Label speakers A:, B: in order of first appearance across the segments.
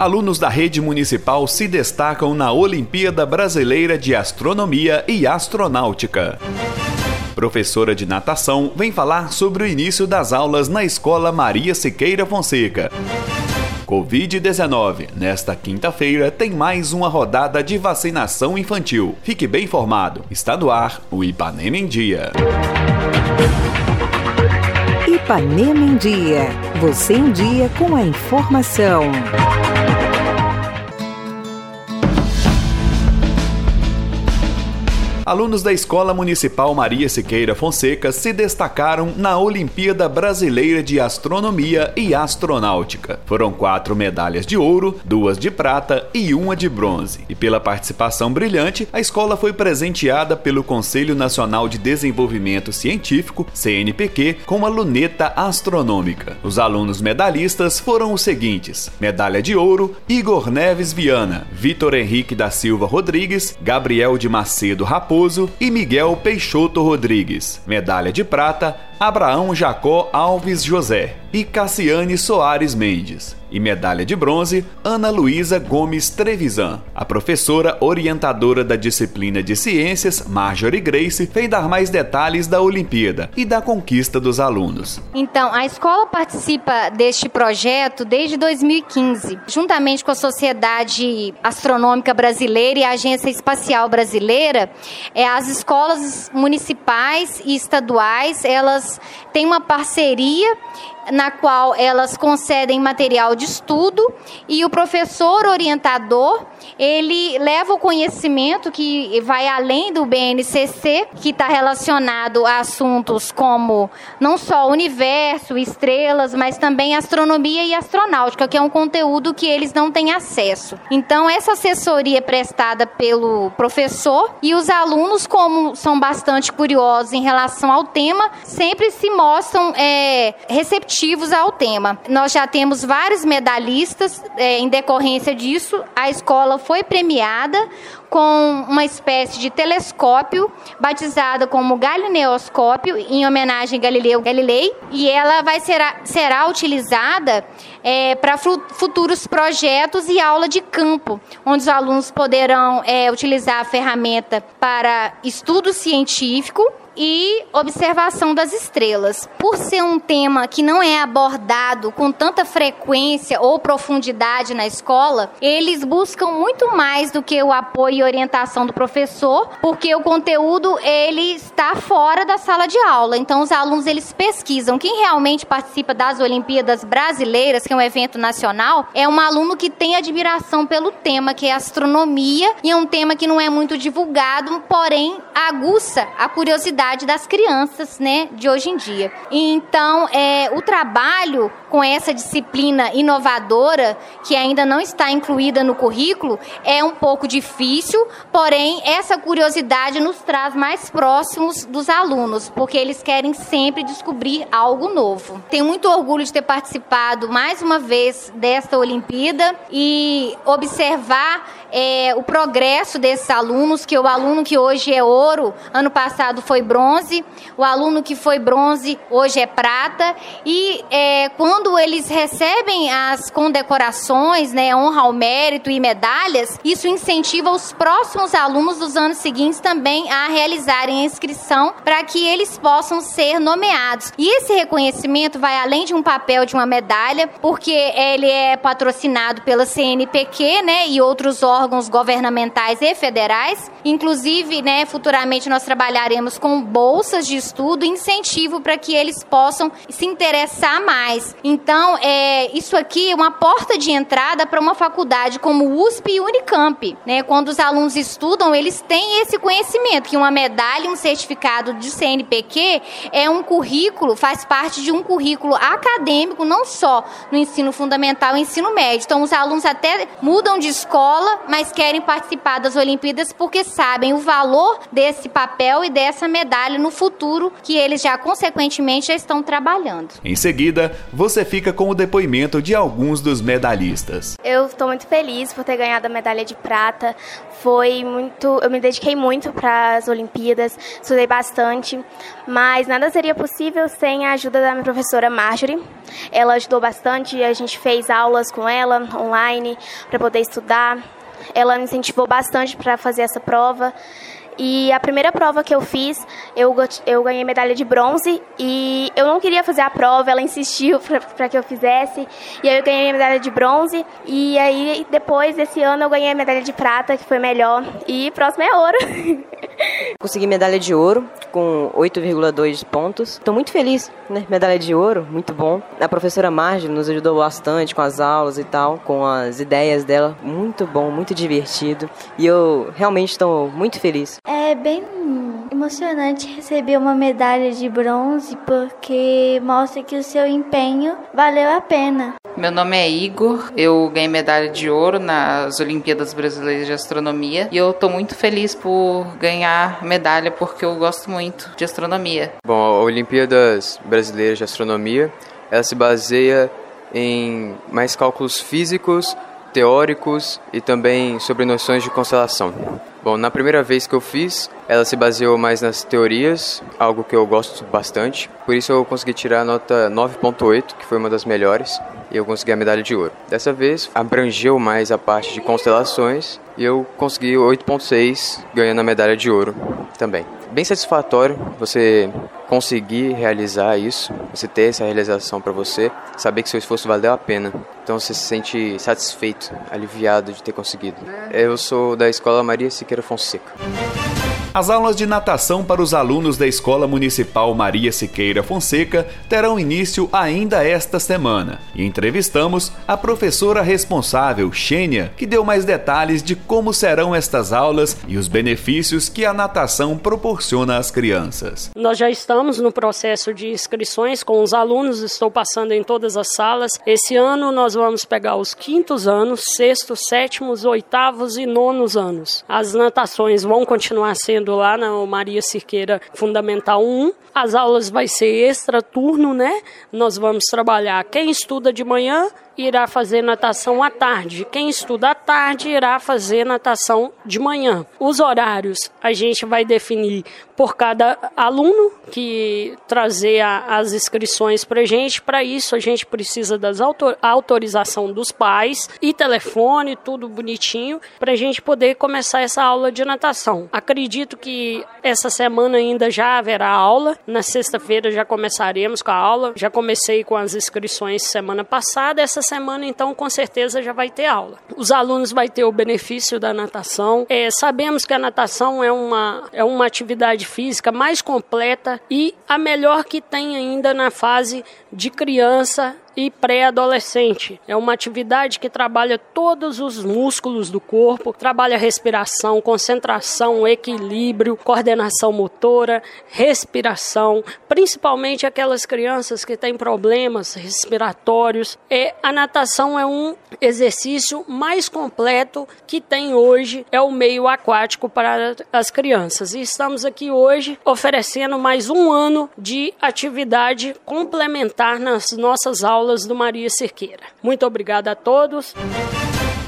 A: Alunos da rede municipal se destacam na Olimpíada Brasileira de Astronomia e Astronáutica. Professora de natação vem falar sobre o início das aulas na Escola Maria Siqueira Fonseca. Covid-19. Nesta quinta-feira tem mais uma rodada de vacinação infantil. Fique bem informado. Está no ar o Ipanema em Dia.
B: Ipanema em Dia. Você em dia com a informação.
A: Alunos da Escola Municipal Maria Siqueira Fonseca se destacaram na Olimpíada Brasileira de Astronomia e Astronáutica. Foram quatro medalhas de ouro, duas de prata e uma de bronze. E pela participação brilhante, a escola foi presenteada pelo Conselho Nacional de Desenvolvimento Científico, CNPq, com uma luneta astronômica. Os alunos medalhistas foram os seguintes: medalha de ouro, Igor Neves Viana, Vitor Henrique da Silva Rodrigues, Gabriel de Macedo Raposo e Miguel Peixoto Rodrigues. Medalha de prata, Abraão Jacó Alves José e Cassiane Soares Mendes. E medalha de bronze, Ana Luísa Gomes Trevisan. A professora orientadora da disciplina de ciências, Marjorie Grace, vem dar mais detalhes da Olimpíada e da conquista dos alunos.
C: Então, a escola participa deste projeto desde 2015, juntamente com a Sociedade Astronômica Brasileira e a Agência Espacial Brasileira. É, as escolas municipais e estaduais, elas têm uma parceria na qual elas concedem material de estudo e o professor orientador ele leva o conhecimento que vai além do BNCC, que está relacionado a assuntos como não só o universo, estrelas, mas também astronomia e astronáutica, que é um conteúdo que eles não têm acesso. Então, essa assessoria é prestada pelo professor e os alunos, como são bastante curiosos em relação ao tema, sempre se mostram é, receptivos ao tema. Nós já temos vários medalhistas é, em decorrência disso. A escola foi premiada com uma espécie de telescópio batizada como Galileoscópio em homenagem a Galileu Galilei e ela vai ser será utilizada é, para futuros projetos e aula de campo, onde os alunos poderão é, utilizar a ferramenta para estudo científico e observação das estrelas. Por ser um tema que não é abordado com tanta frequência ou profundidade na escola, eles buscam muito mais do que o apoio e orientação do professor, porque o conteúdo ele está fora da sala de aula. Então os alunos eles pesquisam. Quem realmente participa das Olimpíadas Brasileiras, que é um evento nacional, é um aluno que tem admiração pelo tema, que é astronomia, e é um tema que não é muito divulgado, porém aguça a curiosidade das crianças, né, de hoje em dia. Então, é, o trabalho com essa disciplina inovadora, que ainda não está incluída no currículo, é um pouco difícil, porém, essa curiosidade nos traz mais próximos dos alunos, porque eles querem sempre descobrir algo novo. Tenho muito orgulho de ter participado mais uma vez desta Olimpíada e observar é, o progresso desses alunos, que o aluno que hoje é ouro, ano passado foi bronze, o aluno que foi bronze hoje é prata, e é, quando eles recebem as condecorações, né, honra ao mérito e medalhas, isso incentiva os próximos alunos dos anos seguintes também a realizarem a inscrição para que eles possam ser nomeados. E esse reconhecimento vai além de um papel de uma medalha, porque ele é patrocinado pela CNPq, né, e outros órgãos governamentais e federais. Inclusive, né, futuramente nós trabalharemos com bolsas de estudo, incentivo para que eles possam se interessar mais. Então, é, isso aqui é uma porta de entrada para uma faculdade como USP e Unicamp. Né? Quando os alunos estudam, eles têm esse conhecimento, que uma medalha, um certificado de CNPq é um currículo, faz parte de um currículo acadêmico, não só no ensino fundamental e ensino médio. Então, os alunos até mudam de escola, mas querem participar das Olimpíadas porque sabem o valor desse papel e dessa medalha no futuro, que eles já consequentemente já estão trabalhando.
A: Em seguida, você fica com o depoimento de alguns dos medalhistas.
D: Eu estou muito feliz por ter ganhado a medalha de prata. Foi muito, eu me dediquei muito para as Olimpíadas, estudei bastante, mas nada seria possível sem a ajuda da minha professora Marjorie. Ela ajudou bastante, a gente fez aulas com ela online para poder estudar. Ela me incentivou bastante para fazer essa prova. E a primeira prova que eu fiz, eu, eu ganhei medalha de bronze e eu não queria fazer a prova, ela insistiu para que eu fizesse. E aí eu ganhei medalha de bronze e aí depois desse ano eu ganhei a medalha de prata, que foi melhor. E próximo é ouro.
E: Consegui medalha de ouro com 8,2 pontos. Estou muito feliz, né? Medalha de ouro, muito bom. A professora Marge nos ajudou bastante com as aulas e tal, com as ideias dela. Muito bom, muito divertido. E eu realmente estou muito feliz.
F: É bem emocionante receber uma medalha de bronze porque mostra que o seu empenho valeu a pena.
G: Meu nome é Igor, eu ganhei medalha de ouro nas Olimpíadas Brasileiras de Astronomia e eu estou muito feliz por ganhar medalha porque eu gosto muito de astronomia.
H: Bom, a Olimpíadas Brasileiras de Astronomia, ela se baseia em mais cálculos físicos, teóricos e também sobre noções de constelação. Bom, na primeira vez que eu fiz, ela se baseou mais nas teorias, algo que eu gosto bastante. Por isso eu consegui tirar a nota 9.8, que foi uma das melhores, e eu consegui a medalha de ouro. Dessa vez, abrangeu mais a parte de constelações e eu consegui 8.6, ganhando a medalha de ouro também. Bem satisfatório você conseguir realizar isso, você ter essa realização para você, saber que seu esforço valeu a pena. Então você se sente satisfeito, aliviado de ter conseguido. Eu sou da Escola Maria Siqueira Fonseca.
A: As aulas de natação para os alunos da Escola Municipal Maria Siqueira Fonseca terão início ainda esta semana. E entrevistamos a professora responsável, Xênia, que deu mais detalhes de como serão estas aulas e os benefícios que a natação proporciona às crianças.
I: Nós já estamos no processo de inscrições com os alunos, estou passando em todas as salas. Esse ano nós vamos pegar os quintos anos, sextos, sétimos, oitavos e nonos anos. As natações vão continuar sendo lá na Maria Cirqueira Fundamental 1. As aulas vai ser extra turno, né? Nós vamos trabalhar quem estuda de manhã irá fazer natação à tarde. Quem estuda à tarde irá fazer natação de manhã. Os horários a gente vai definir por cada aluno que trazer a, as inscrições para gente. Para isso a gente precisa das autor, autorização dos pais e telefone, tudo bonitinho, para a gente poder começar essa aula de natação. Acredito que essa semana ainda já haverá aula. Na sexta-feira já começaremos com a aula. Já comecei com as inscrições semana passada. Essa semana, então, com certeza já vai ter aula. Os alunos vão ter o benefício da natação. É, sabemos que a natação é uma, é uma atividade física mais completa e a melhor que tem ainda na fase de criança e pré-adolescente. É uma atividade que trabalha todos os músculos do corpo, trabalha respiração, concentração, equilíbrio, coordenação motora, respiração, principalmente aquelas crianças que têm problemas respiratórios. É, a natação é um exercício mais completo que tem hoje, é o meio aquático para as crianças. E estamos aqui hoje oferecendo mais um ano de atividade complementar nas nossas aulas aulas do Maria Cerqueira. Muito obrigada a todos.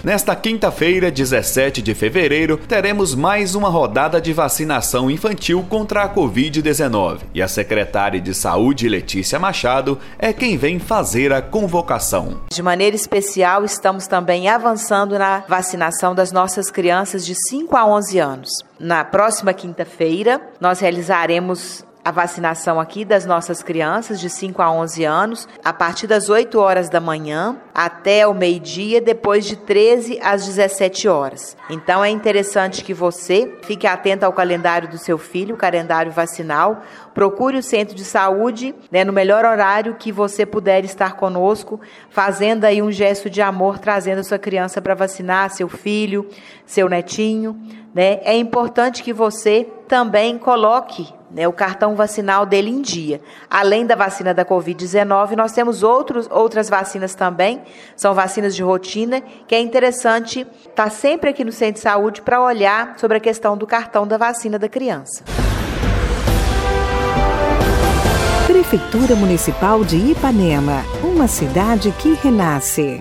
A: Nesta quinta-feira, 17 de fevereiro, teremos mais uma rodada de vacinação infantil contra a Covid-19. E a secretária de Saúde, Letícia Machado, é quem vem fazer a convocação.
J: De maneira especial, estamos também avançando na vacinação das nossas crianças de 5 a 11 anos. Na próxima quinta-feira, nós realizaremos a vacinação aqui das nossas crianças de 5 a 11 anos, a partir das 8 horas da manhã até o meio-dia, depois de 13 às 17 horas. Então é interessante que você fique atento ao calendário do seu filho, o calendário vacinal, procure o centro de saúde né, no melhor horário que você puder estar conosco, fazendo aí um gesto de amor, trazendo a sua criança para vacinar, seu filho, seu netinho. Né? É importante que você também coloque né, o cartão vacinal dele em dia. Além da vacina da Covid-19, nós temos outros, outras vacinas também, são vacinas de rotina, que é interessante estar tá sempre aqui no centro de saúde para olhar sobre a questão do cartão da vacina da criança.
B: Prefeitura Municipal de Ipanema, uma cidade que renasce.